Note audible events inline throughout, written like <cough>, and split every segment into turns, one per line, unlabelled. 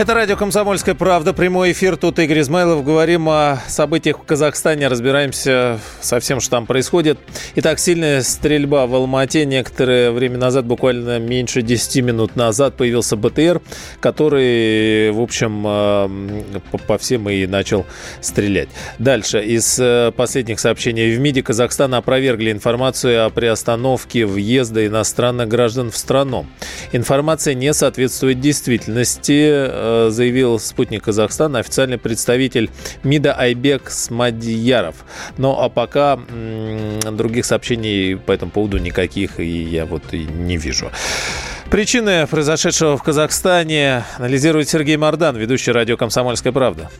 Это радио «Комсомольская правда». Прямой эфир. Тут Игорь Измайлов. Говорим о событиях в Казахстане. Разбираемся со всем, что там происходит. Итак, сильная стрельба в Алмате. Некоторое время назад, буквально меньше 10 минут назад, появился БТР, который, в общем, э, по всем и начал стрелять. Дальше. Из э, последних сообщений. В МИДе Казахстана опровергли информацию о приостановке въезда иностранных граждан в страну. Информация не соответствует действительности Э, заявил спутник Казахстана официальный представитель МИДа Айбек Смадьяров. Ну а пока других сообщений по этому поводу никаких и я вот и не вижу. Причины произошедшего в Казахстане анализирует Сергей Мордан, ведущий радио «Комсомольская правда».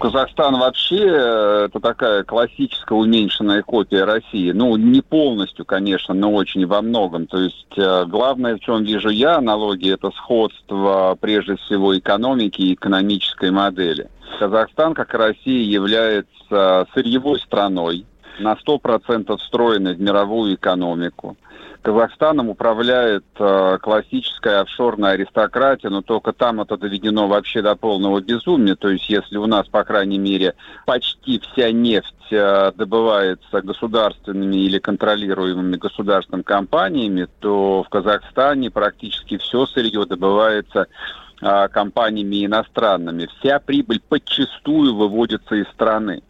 Казахстан вообще э, это такая классическая уменьшенная копия России. Ну, не полностью, конечно, но очень во многом. То есть э, главное, в чем вижу я аналогии, это сходство прежде всего экономики и экономической модели. Казахстан, как и Россия, является сырьевой страной, на 100% встроенной в мировую экономику. Казахстаном управляет э, классическая офшорная аристократия, но только там это доведено вообще до полного безумия. То есть если у нас, по крайней мере, почти вся нефть э, добывается государственными или контролируемыми государственными компаниями, то в Казахстане практически все сырье добывается э, компаниями иностранными. Вся прибыль подчастую выводится из страны.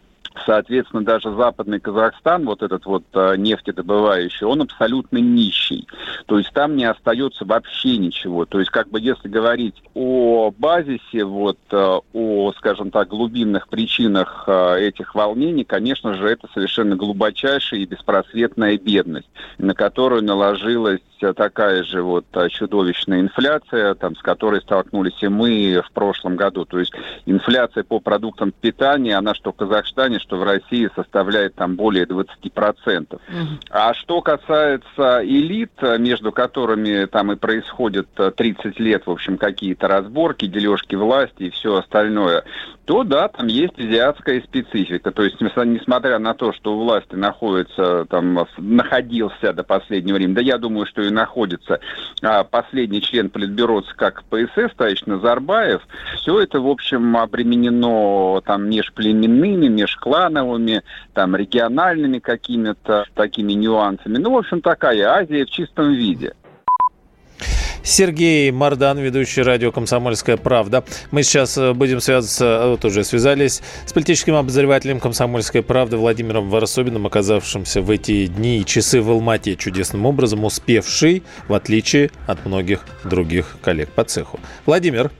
Соответственно, даже западный Казахстан, вот этот вот э, нефтедобывающий, он абсолютно нищий. То есть там не остается вообще ничего. То есть как бы если говорить о базисе, вот э, о, скажем так, глубинных причинах э, этих волнений, конечно же, это совершенно глубочайшая и беспросветная бедность, на которую наложилась такая же вот чудовищная инфляция, там, с которой столкнулись и мы в прошлом году. То есть инфляция по продуктам питания, она что в Казахстане, что в России составляет там более 20%. Угу. А что касается элит, между которыми там и происходит 30 лет, в общем, какие-то разборки, дележки власти и все остальное, то да, там есть азиатская специфика. То есть, несмотря на то, что у власти находится, там, находился до последнего времени, да я думаю, что и находится а, последний член Политбюро как ПСС, товарищ Назарбаев, все это, в общем, обременено там межплеменными, межклановыми, там, региональными какими-то такими нюансами. Ну, в общем, такая Азия в чистом виде.
Сергей Мардан, ведущий радио «Комсомольская правда». Мы сейчас э, будем связываться, э, вот уже связались с политическим обозревателем «Комсомольской правды» Владимиром Варсобиным, оказавшимся в эти дни и часы в Алмате чудесным образом, успевший, в отличие от многих других коллег по цеху. Владимир.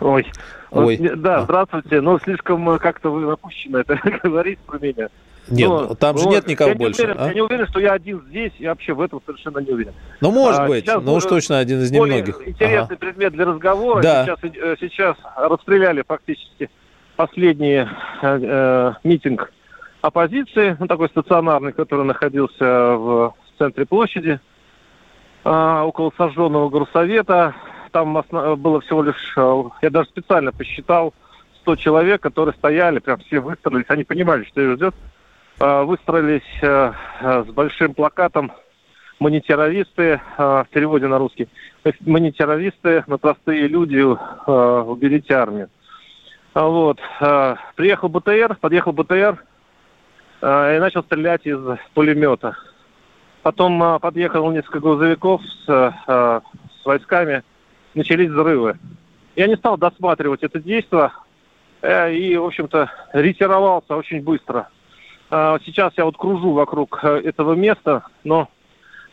Ой. Ой. Да, а. здравствуйте. Ну, слишком э, как-то вы напущено это <laughs> говорить про меня.
Нет, но, ну, там же нет никого я больше.
Не уверен,
а?
Я не уверен, что я один здесь, я вообще в этом совершенно не уверен.
Ну, может а, быть, но уж точно один из немногих.
Интересный ага. предмет для разговора. Да. Сейчас, э, сейчас расстреляли фактически последний э, э, митинг оппозиции, ну, такой стационарный, который находился в центре площади, э, около сожженного горсовета. Там было всего лишь, э, я даже специально посчитал, 100 человек, которые стояли, прям все выстроились, они понимали, что их ждет. Э, выстроились э, с большим плакатом «Мы не террористы», в переводе на русский. «Мы не террористы, мы простые люди, уберите армию». Вот. Приехал БТР, подъехал БТР и начал стрелять из пулемета. Потом подъехало несколько грузовиков с, с войсками, начались взрывы. Я не стал досматривать это действие и, в общем-то, ретировался очень быстро – а, сейчас я вот кружу вокруг э, этого места, но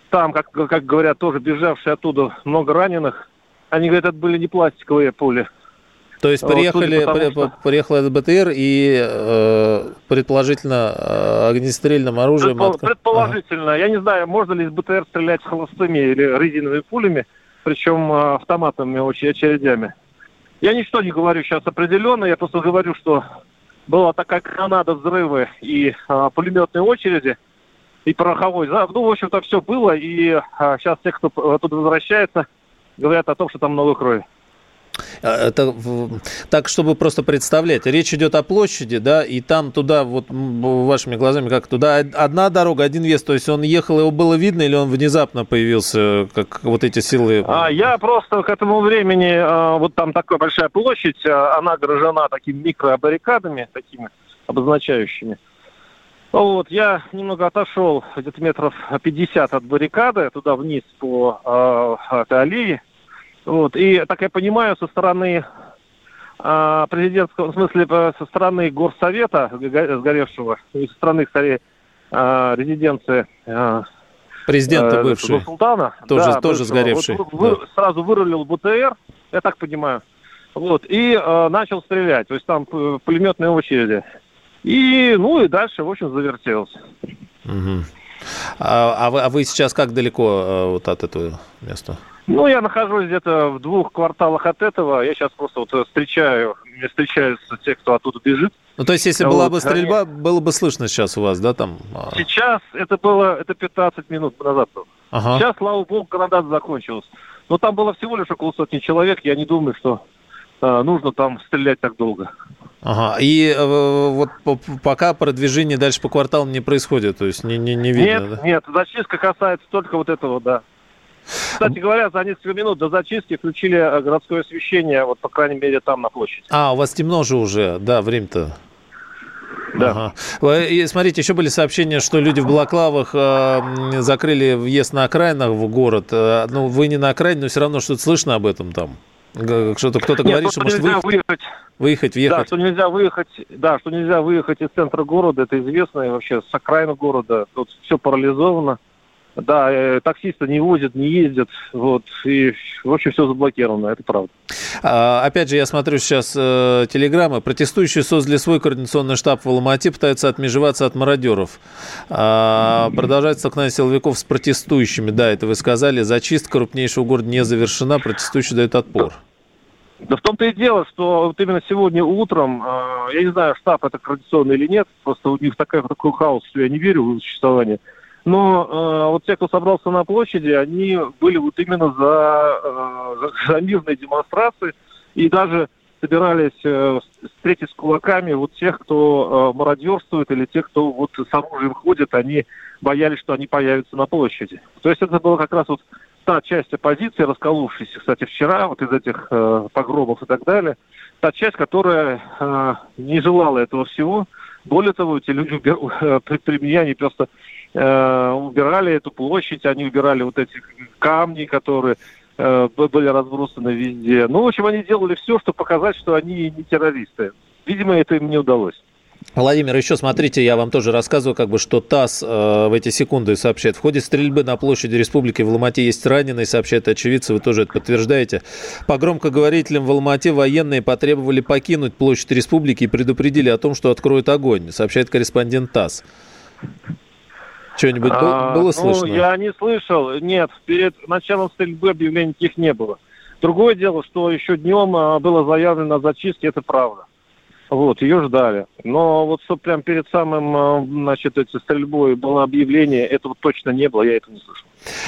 там, как, как говорят, тоже бежавшие оттуда много раненых. Они говорят, это были не пластиковые пули.
То есть приехали, вот, при, что... приехал этот БТР и э, предположительно э, огнестрельным оружием...
Предпол, от... Предположительно. Ага. Я не знаю, можно ли из БТР стрелять холостыми или резиновыми пулями, причем э, автоматными очередями. Я ничто не говорю сейчас определенно, я просто говорю, что была такая гранада взрывы и а, пулеметные очереди, и пороховой. Ну, в общем-то, все было, и а, сейчас те, кто оттуда возвращается, говорят о том, что там много крови.
А, это так, чтобы просто представлять. Речь идет о площади, да, и там туда, вот вашими глазами, как туда одна дорога, один вес, то есть он ехал, его было видно, или он внезапно появился, как вот эти силы?
А, я просто к этому времени, а, вот там такая большая площадь, а, она огражена такими микробаррикадами, такими обозначающими. Вот, я немного отошел, где-то метров 50 от баррикады, туда вниз по э, этой аллее, вот. И, так я понимаю, со стороны а, президентского, в смысле, э, со стороны горсовета сгоревшего, и со стороны, скорее, а, резиденции
а, президента
а,
бывшего
султана,
тоже, да, тоже бывшего. сгоревший. Вот,
вы, да. Сразу вырулил БТР, я так понимаю, вот, и а, начал стрелять, то есть там пулеметные очереди. И, ну, и дальше, в общем, завертелся.
Угу. А, а, вы, а вы сейчас как далеко а, вот от этого места?
Ну, я нахожусь где-то в двух кварталах от этого. Я сейчас просто вот встречаю, мне встречаются те, кто оттуда бежит.
Ну, то есть, если вот, была бы стрельба, было бы слышно сейчас у вас, да, там?
А? Сейчас это было, это 15 минут назад было. Ага. Сейчас, слава богу, гранат закончилась. Но там было всего лишь около сотни человек. Я не думаю, что э, нужно там стрелять так долго.
Ага. И э, вот пока продвижение дальше по кварталам не происходит, то есть не, не, не видно,
Нет, да? нет, зачистка касается только вот этого, да. Кстати говоря, за несколько минут до зачистки включили э, городское освещение, вот, по крайней мере, там на площади.
А, у вас темно же уже, да, время-то. Да. Ага. И смотрите, еще были сообщения, что люди в балаклавах э, закрыли въезд на окраинах в город. Э, ну, вы не на окраине, но все равно что-то слышно об этом там. Что-то кто-то говорит, Нет, что может выехать, выехать, выехать, въехать.
Да, что нельзя выехать, да, что нельзя выехать из центра города, это известно, и вообще с окраины города. Тут все парализовано. Да, э, таксисты не возят, не ездят, вот, и, в общем, все заблокировано, это правда.
А, опять же, я смотрю сейчас э, телеграммы. Протестующие создали свой координационный штаб в Алмате, пытаются отмежеваться от мародеров. А, продолжается столкновение силовиков с протестующими. Да, это вы сказали. Зачистка крупнейшего города не завершена, протестующие дают отпор.
Да в том-то и дело, что вот именно сегодня утром, э, я не знаю, штаб это координационный или нет, просто у них такой, такой хаос, что я не верю в существование. Но э, вот те, кто собрался на площади, они были вот именно за, э, <laughs> за мирные демонстрации и даже собирались э, встретить с кулаками вот тех, кто э, мародерствует или тех, кто вот с оружием ходит, они боялись, что они появятся на площади. То есть это было как раз вот та часть оппозиции, расколовшаяся, кстати, вчера, вот из этих э, погромов и так далее, та часть, которая э, не желала этого всего. Более того, эти люди <laughs> э, при, при меня они просто э, убирали эту площадь, они убирали вот эти камни, которые э, были разбросаны везде. Ну, в общем, они делали все, чтобы показать, что они не террористы. Видимо, это им не удалось.
Владимир, еще смотрите, я вам тоже рассказываю, как бы, что ТАСС э, в эти секунды сообщает. В ходе стрельбы на площади республики в Алмате есть раненые, сообщает очевидцы, вы тоже это подтверждаете. По громкоговорителям в Алмате военные потребовали покинуть площадь республики и предупредили о том, что откроют огонь, сообщает корреспондент ТАСС. Что-нибудь а, было слышно?
Ну, я не слышал. Нет, перед началом стрельбы объявлений таких не было. Другое дело, что еще днем а, было заявлено о зачистке, это правда. Вот, ее ждали. Но вот что прям перед самым, а, значит, этой стрельбой было объявление, этого точно не было, я это не слышал.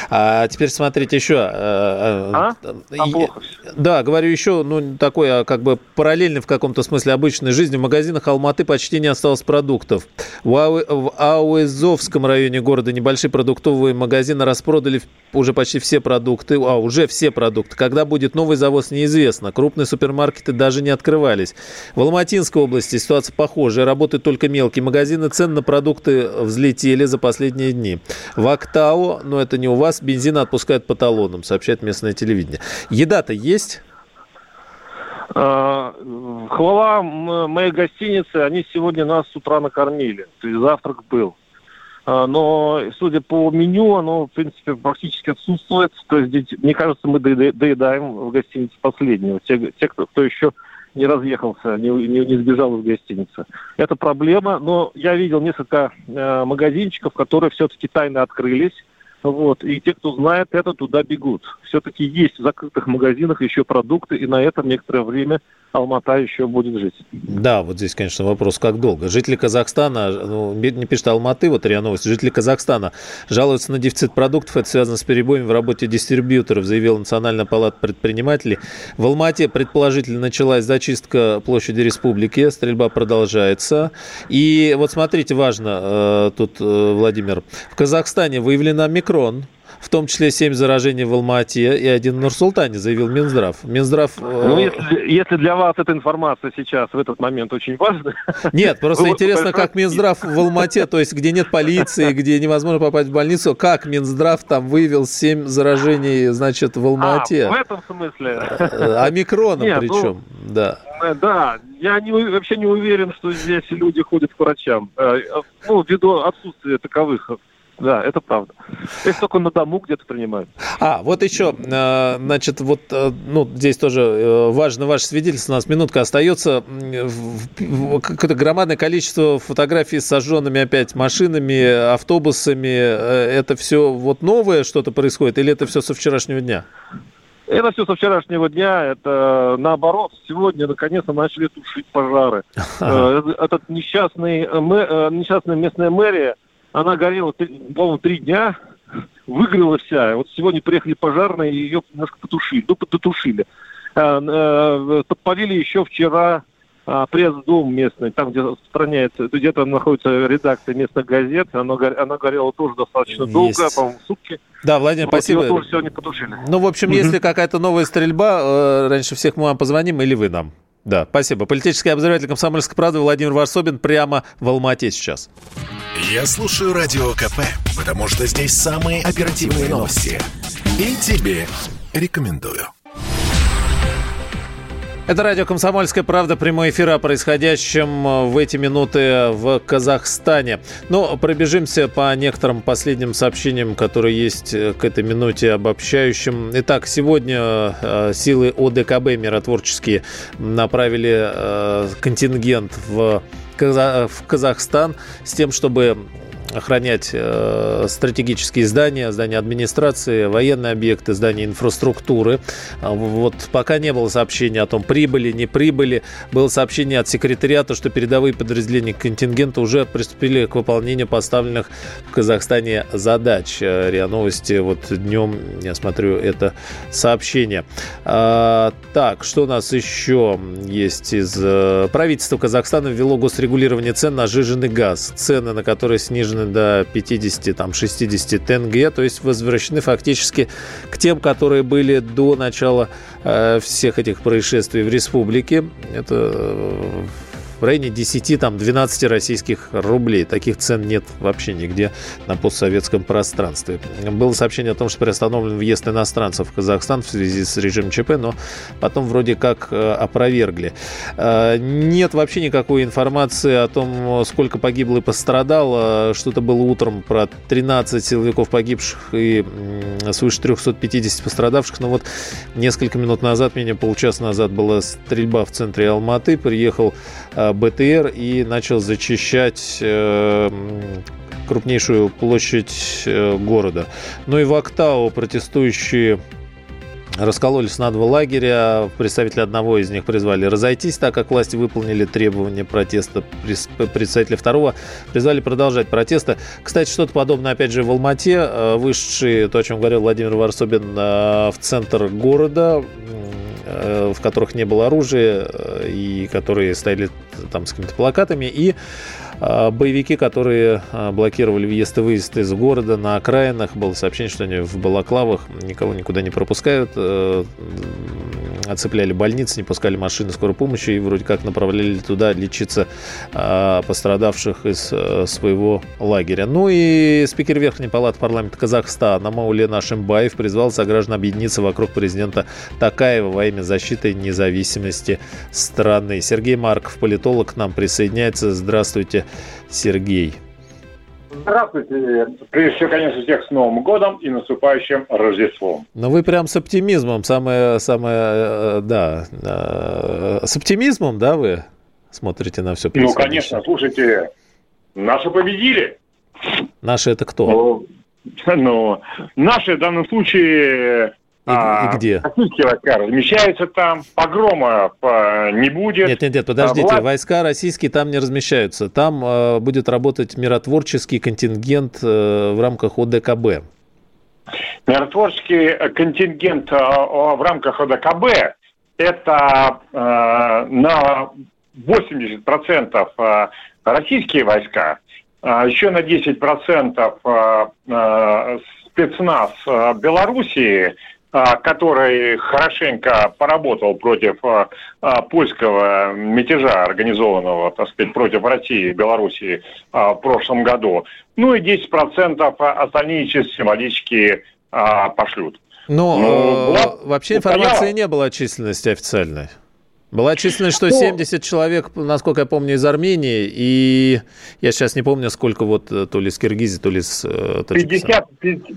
А теперь смотрите еще. Э,
э, а? а плохо
Да, говорю еще, ну, такой а, как бы параллельный в каком-то смысле обычной жизни. В магазинах Алматы почти не осталось продуктов. В, Ау... в Ауэзовском районе города небольшие продуктовые магазины распродали уже почти все продукты, а уже все продукты. Когда будет новый завоз, неизвестно. Крупные супермаркеты даже не открывались. В Алматинской области ситуация похожая. Работают только мелкие магазины. Цены на продукты взлетели за последние дни. В Актау, но это не у вас, бензин отпускают по талонам, сообщает местное телевидение. Еда-то есть?
А, хвала моей гостиницы, они сегодня нас с утра накормили. То есть завтрак был. А, но, судя по меню, оно, в принципе, практически отсутствует. То есть, мне кажется, мы доедаем в гостинице последнего. Те, те кто, кто еще не разъехался, не, не, не сбежал из гостиницы. Это проблема, но я видел несколько э, магазинчиков, которые все-таки тайно открылись Вот, и те, кто знает это, туда бегут. Все-таки есть в закрытых магазинах еще продукты, и на этом некоторое время Алмата еще будет жить.
Да, вот здесь, конечно, вопрос, как долго. Жители Казахстана, ну, не пишет Алматы, вот РИА Новости, жители Казахстана жалуются на дефицит продуктов. Это связано с перебоями в работе дистрибьюторов, заявил Национальная палата предпринимателей. В Алмате, предположительно, началась зачистка площади республики, стрельба продолжается. И вот смотрите, важно э, тут, э, Владимир, в Казахстане выявлена микрон, в том числе 7 заражений в Алмате и один в Нур-Султане, заявил Минздрав. Минздрав...
Э, ну, если, если для вас эта информация сейчас, в этот момент, очень важна... <laughs>
Нет, просто интересно, как Минздрав в Алмате, то есть где нет полиции, где невозможно попасть в больницу, как Минздрав там выявил 7 заражений, значит, в Алмате?
А, в этом смысле?
Э, омикроном Нет, причем, ну, да.
Э, да, я не, вообще не уверен, что здесь люди ходят к врачам. Ну, ввиду отсутствия таковых да, это правда. Если только на дому где-то принимают.
А, вот еще, э, значит, вот, э, ну, здесь тоже э, важно ваше свидетельство, у нас минутка остается. Какое-то громадное количество фотографий с сожженными опять машинами, автобусами. Это все вот новое что-то происходит или это все со вчерашнего дня?
Это все со вчерашнего дня. Это наоборот. Сегодня наконец-то начали тушить пожары. Этот несчастный, несчастная местная мэрия она горела, по-моему, три дня, выгорела вся. Вот сегодня приехали пожарные, и ее немножко потушили. Ну, потушили. А, э, подпалили еще вчера а, пресс-дом местный, там, где распространяется, где-то находится редакция местных газет, она, она горела тоже достаточно Есть. долго, по-моему, сутки.
Да, Владимир, вот спасибо.
тоже сегодня потушили.
Ну, в общем, если какая-то новая стрельба, э, раньше всех мы вам позвоним или вы нам. Да, спасибо. Политический обозреватель «Комсомольской правды» Владимир Варсобин прямо в Алмате сейчас.
Я слушаю Радио КП, потому что здесь самые оперативные новости. И тебе рекомендую.
Это радио «Комсомольская правда», прямой эфир о происходящем в эти минуты в Казахстане. Ну, пробежимся по некоторым последним сообщениям, которые есть к этой минуте обобщающим. Итак, сегодня э, силы ОДКБ миротворческие направили э, контингент в в Казахстан с тем, чтобы охранять э, стратегические здания, здания администрации, военные объекты, здания инфраструктуры. А вот пока не было сообщения о том, прибыли, не прибыли. Было сообщение от секретариата, что передовые подразделения контингента уже приступили к выполнению поставленных в Казахстане задач. Э, РИА Новости вот днем, я смотрю, это сообщение. А, так, что у нас еще есть из... Э, правительства Казахстана ввело госрегулирование цен на жиженый газ. Цены, на которые снижены снижены до 50-60 тенге, то есть возвращены фактически к тем, которые были до начала э, всех этих происшествий в республике. Это э, в районе 10, там, 12 российских рублей. Таких цен нет вообще нигде на постсоветском пространстве. Было сообщение о том, что приостановлен въезд иностранцев в Казахстан в связи с режимом ЧП, но потом вроде как э, опровергли. Э, нет вообще никакой информации о том, сколько погибло и пострадало. Что-то было утром про 13 силовиков погибших и свыше 350 пострадавших. Но вот несколько минут назад, менее полчаса назад была стрельба в центре Алматы. Приехал э, БТР и начал зачищать э, крупнейшую площадь э, города. Ну и в Актау протестующие раскололись на два лагеря. Представители одного из них призвали разойтись, так как власти выполнили требования протеста. Представители второго призвали продолжать протесты. Кстати, что-то подобное, опять же, в Алмате. Э, вышедшие, то, о чем говорил Владимир Варсобин, в центр города в которых не было оружия и которые стояли там с какими-то плакатами, и а, боевики, которые блокировали въезд и выезд из города на окраинах. Было сообщение, что они в балаклавах никого никуда не пропускают. Оцепляли больницы, не пускали машины скорой помощи и вроде как направляли туда лечиться а, пострадавших из э, своего лагеря. Ну и спикер Верхней Палаты парламента Казахстана Маулен Ашимбаев призвал сограждан объединиться вокруг президента Такаева во имя защиты независимости страны. Сергей Марков, политолог, к нам присоединяется. Здравствуйте. Сергей.
Здравствуйте. Прежде всего, конечно, всех с Новым годом и наступающим Рождеством.
Ну, вы прям с оптимизмом, самое, самое, э, да, э, с оптимизмом, да, вы смотрите на все
Ну, конечно, слушайте, наши победили.
Наши это кто? Ну, <laughs>
Ну, наши в данном случае
и, а, и где?
Российские войска размещаются там, погрома а, не будет.
Нет, нет, нет, подождите, а, войска российские там не размещаются. Там э, будет работать миротворческий контингент э, в рамках ОДКБ.
Миротворческий контингент э, в рамках ОДКБ это э, на 80% э, российские войска, а еще на 10% э, э, спецназ Белоруссии, который хорошенько поработал против польского мятежа, организованного, так сказать, против России и Белоруссии в прошлом году. Ну и 10% остальные чисто символически пошлют.
Но ну, была, вообще информации не было о численности официальной. Была численность, что 70 ну, человек, насколько я помню, из Армении, и я сейчас не помню, сколько вот э, то ли с Киргизии, то ли с
э, 50,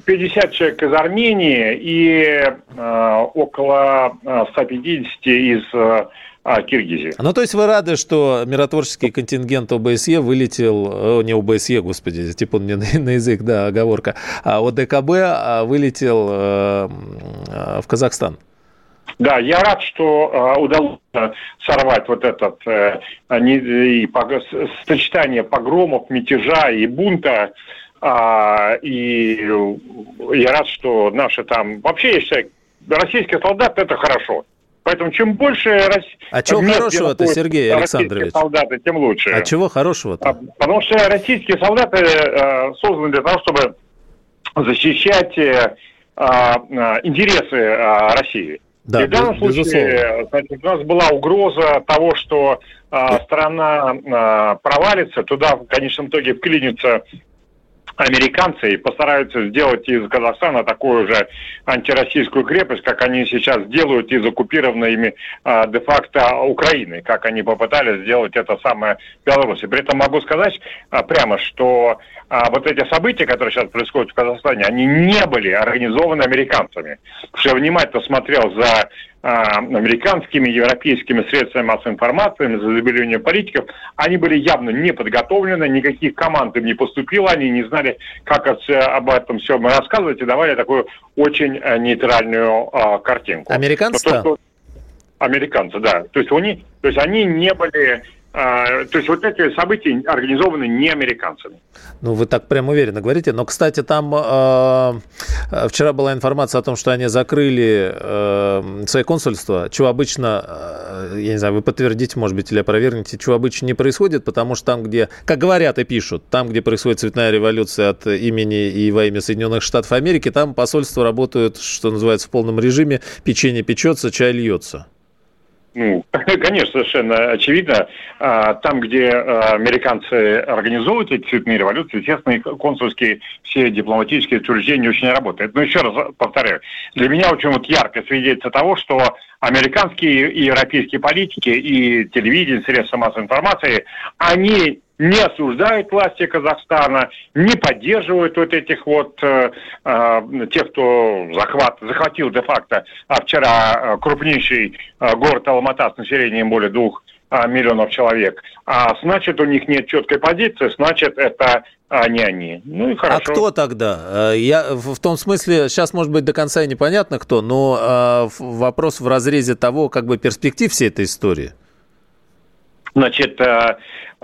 50 человек из Армении и э, около 150 э, из э, а, Киргизии.
Ну, то есть вы рады, что миротворческий контингент ОБСЕ вылетел, не ОБСЕ, господи, типа мне на, на язык, да, оговорка, а ОДКБ вылетел э, в Казахстан?
Да, я рад, что э, удалось сорвать вот этот э, не, и, по, сочетание погромов, мятежа и бунта. Э, и я рад, что наши там... Вообще, я считаю, российские солдаты – это хорошо. Поэтому чем больше...
А чего хорошего-то, Сергей Александрович?
солдаты, тем лучше.
А чего хорошего-то? А,
потому что российские солдаты э, созданы для того, чтобы защищать э, э, интересы э, России. Да, и в данном случае значит, у нас была угроза того, что э, страна э, провалится, туда в конечном итоге вклинится американцы и постараются сделать из Казахстана такую же антироссийскую крепость, как они сейчас делают из оккупированной ими а, де-факто Украины, как они попытались сделать это самое Беларуси. При этом могу сказать а, прямо, что а, вот эти события, которые сейчас происходят в Казахстане, они не были организованы американцами. Я внимательно смотрел за американскими, европейскими средствами массовой информации, за забелением политиков, они были явно не подготовлены, никаких команд им не поступило, они не знали, как об этом всем рассказывать, и давали такую очень э, нейтральную а, картинку.
Американцы? То, что...
Американцы, да. То есть, они, то есть они не были а, то есть вот эти события организованы не американцами.
Ну, вы так прям уверенно говорите. Но, кстати, там э, вчера была информация о том, что они закрыли э, свои консульства, чего обычно, э, я не знаю, вы подтвердите, может быть, или опровергнете, чего обычно не происходит, потому что там, где, как говорят и пишут, там, где происходит цветная революция от имени и во имя Соединенных Штатов Америки, там посольства работают, что называется, в полном режиме, печенье печется, чай льется.
Ну, <laughs> конечно, совершенно очевидно. А, там, где а, американцы организовывают эти цветные революции, естественно, их консульские все дипломатические учреждения очень работают. Но еще раз повторяю, для меня очень вот яркое свидетельство того, что американские и европейские политики и телевидение, средства массовой информации, они не осуждают власти Казахстана, не поддерживают вот этих вот э, э, тех, кто захват, захватил де-факто а вчера э, крупнейший э, город Алмата с населением более двух э, миллионов человек. А значит, у них нет четкой позиции, значит, это а не они. Ну и хорошо.
А кто тогда? Я в том смысле, сейчас, может быть, до конца и непонятно кто, но вопрос в разрезе того, как бы перспектив всей этой истории.
Значит,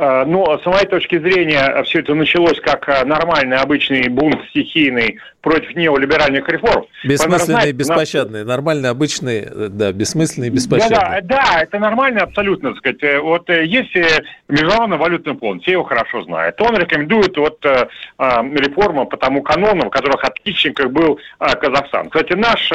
э, э, ну, с моей точки зрения, все это началось как э, нормальный, обычный бунт стихийный против неолиберальных реформ.
Бессмысленный и беспощадный. Нас... Нормальный, обычный, да, бессмысленный и беспощадный.
Да, да, да, это нормально абсолютно, так сказать. Вот есть Международный валютный фонд, все его хорошо знают. Он рекомендует вот реформу по тому канону, в которых отличниках был Казахстан. Кстати, наш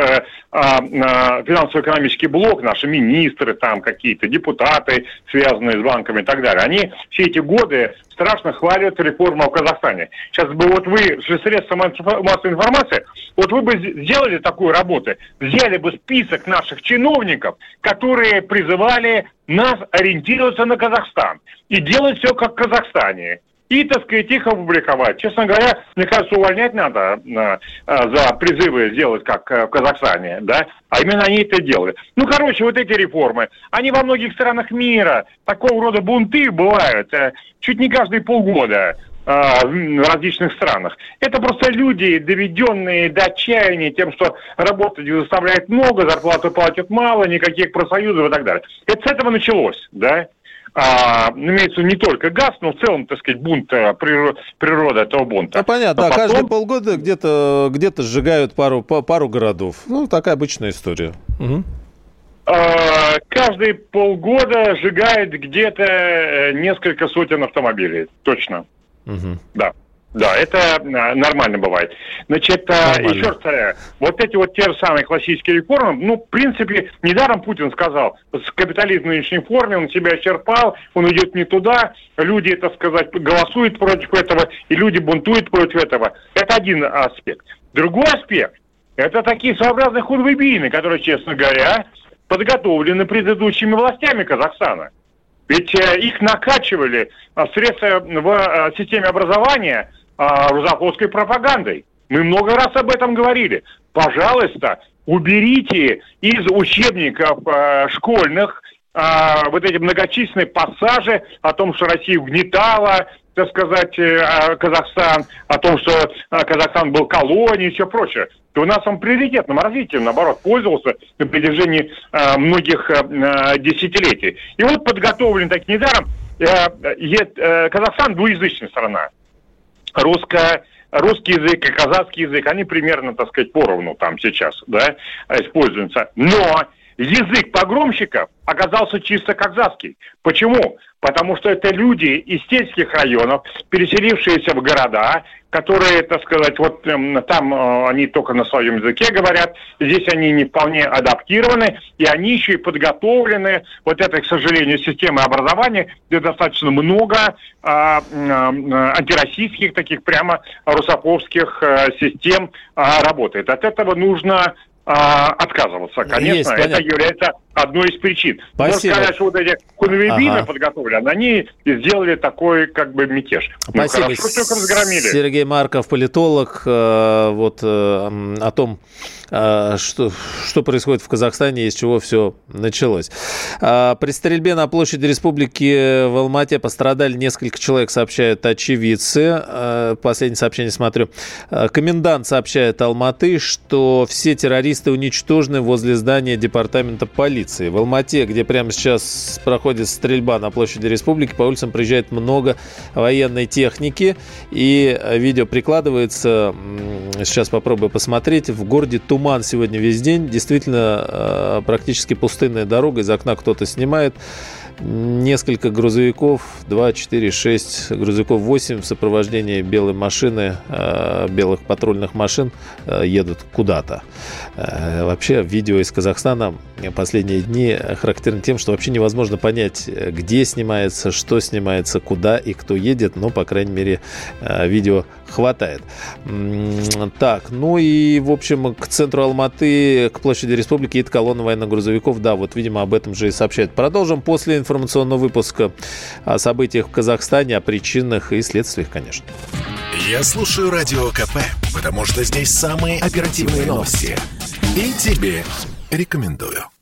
финансово-экономический блок, наши министры там какие-то, депутаты, связанные с банками и так далее, они все эти годы страшно хвалят реформу в Казахстане. Сейчас бы вот вы, средства массовой информации, вот вы бы сделали такую работу, взяли бы список наших чиновников, которые призывали нас ориентироваться на Казахстан и делать все как в Казахстане и, так сказать, их опубликовать. Честно говоря, мне кажется, увольнять надо э, за призывы сделать, как э, в Казахстане, да, а именно они это делают. Ну, короче, вот эти реформы, они во многих странах мира, такого рода бунты бывают э, чуть не каждые полгода. А, в различных странах. Это просто люди, доведенные до отчаяния тем, что работать заставляет много, зарплату платят мало, никаких профсоюзов и так далее. Это с этого началось, да? а, имеется не только газ, но в целом, так сказать, бунт э, природа, природа этого бунта.
А понятно, а потом... каждые полгода где-то где сжигают пару, пару городов. Ну, такая обычная история. Угу.
А, каждые полгода сжигает где-то э, несколько сотен автомобилей. Точно. Угу. Да. Да, это а, нормально бывает. Значит, а, нормально. еще раз вот эти вот те же самые классические реформы, ну, в принципе, недаром Путин сказал, с капитализм в нынешней форме, он себя исчерпал, он идет не туда, люди, это сказать, голосуют против этого, и люди бунтуют против этого. Это один аспект. Другой аспект, это такие своеобразные хунвейбины, которые, честно говоря, подготовлены предыдущими властями Казахстана. Ведь э, их накачивали э, средства в э, системе образования а, рузафовской пропагандой. Мы много раз об этом говорили. Пожалуйста, уберите из учебников а, школьных а, вот эти многочисленные пассажи о том, что Россия угнетала, так сказать, э, Казахстан, о том, что Казахстан был колонией и все прочее. То нас он приоритетным развитием, наоборот, пользовался на протяжении э, многих э, десятилетий. И вот подготовлен так недаром. Казахстан двуязычная страна русско русский язык и казахский язык, они примерно, так сказать, поровну там сейчас, да, используются. Но язык погромщиков оказался чисто казахский. Почему? Потому что это люди из сельских районов, переселившиеся в города, которые, так сказать, вот э, там э, они только на своем языке говорят, здесь они не вполне адаптированы, и они еще и подготовлены. Вот это, к сожалению, система образования, где достаточно много э, э, антироссийских таких прямо русоповских э, систем э, работает. От этого нужно а, отказываться. Конечно, Есть, это является одной из причин. Спасибо. Можно сказать, что вот эти хунвейбины ага. подготовлены, они сделали такой как бы мятеж.
Ну, Спасибо. Ну, хорошо, только разгромили. Сергей Марков, политолог, э, вот э, о том, э, что, что происходит в Казахстане и с чего все началось. При стрельбе на площади республики в Алмате пострадали несколько человек, сообщают очевидцы. Последнее сообщение смотрю. Комендант сообщает Алматы, что все террористы уничтожены возле здания департамента полиции. В Алмате, где прямо сейчас проходит стрельба на площади республики, по улицам приезжает много военной техники. И видео прикладывается. Сейчас попробую посмотреть. В городе туман сегодня весь день. Действительно, э, практически пустынная дорога. Из окна кто-то снимает несколько грузовиков, 2, 4, 6 грузовиков, 8 в сопровождении белой машины, э, белых патрульных машин э, едут куда-то. Э, вообще, видео из Казахстана последние дни характерно тем, что вообще невозможно понять, где снимается, что снимается, куда и кто едет, но, по крайней мере, видео хватает. Так, ну и, в общем, к центру Алматы, к площади Республики едет колонна военных грузовиков. Да, вот, видимо, об этом же и сообщают. Продолжим после информационного выпуска о событиях в Казахстане, о причинах и следствиях, конечно.
Я слушаю Радио КП, потому что здесь самые оперативные новости. И тебе рекомендую.